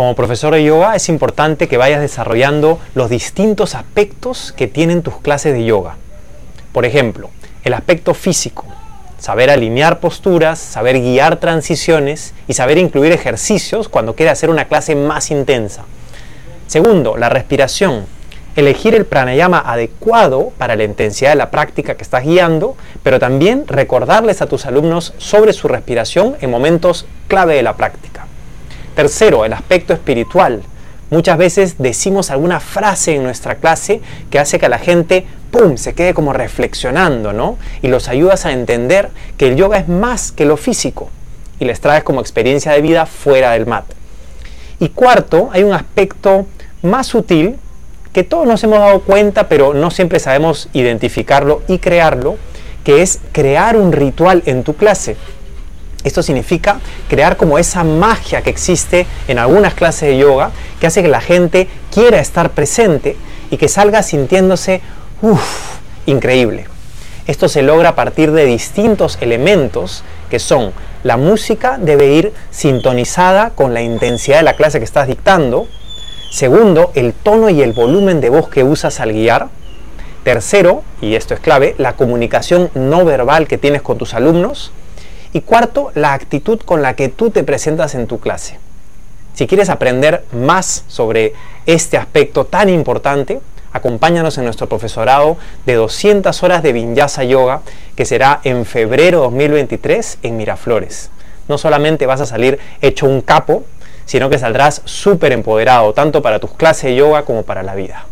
Como profesor de yoga es importante que vayas desarrollando los distintos aspectos que tienen tus clases de yoga. Por ejemplo, el aspecto físico, saber alinear posturas, saber guiar transiciones y saber incluir ejercicios cuando quieres hacer una clase más intensa. Segundo, la respiración, elegir el pranayama adecuado para la intensidad de la práctica que estás guiando, pero también recordarles a tus alumnos sobre su respiración en momentos clave de la práctica. Tercero, el aspecto espiritual. Muchas veces decimos alguna frase en nuestra clase que hace que la gente, ¡pum!, se quede como reflexionando, ¿no? Y los ayudas a entender que el yoga es más que lo físico y les traes como experiencia de vida fuera del mat. Y cuarto, hay un aspecto más sutil que todos nos hemos dado cuenta, pero no siempre sabemos identificarlo y crearlo, que es crear un ritual en tu clase. Esto significa crear como esa magia que existe en algunas clases de yoga, que hace que la gente quiera estar presente y que salga sintiéndose uff, increíble. Esto se logra a partir de distintos elementos que son la música debe ir sintonizada con la intensidad de la clase que estás dictando, Segundo, el tono y el volumen de voz que usas al guiar. Tercero, y esto es clave, la comunicación no verbal que tienes con tus alumnos. Y cuarto, la actitud con la que tú te presentas en tu clase. Si quieres aprender más sobre este aspecto tan importante, acompáñanos en nuestro profesorado de 200 horas de Vinyasa Yoga que será en febrero 2023 en Miraflores. No solamente vas a salir hecho un capo, sino que saldrás súper empoderado, tanto para tus clases de yoga como para la vida.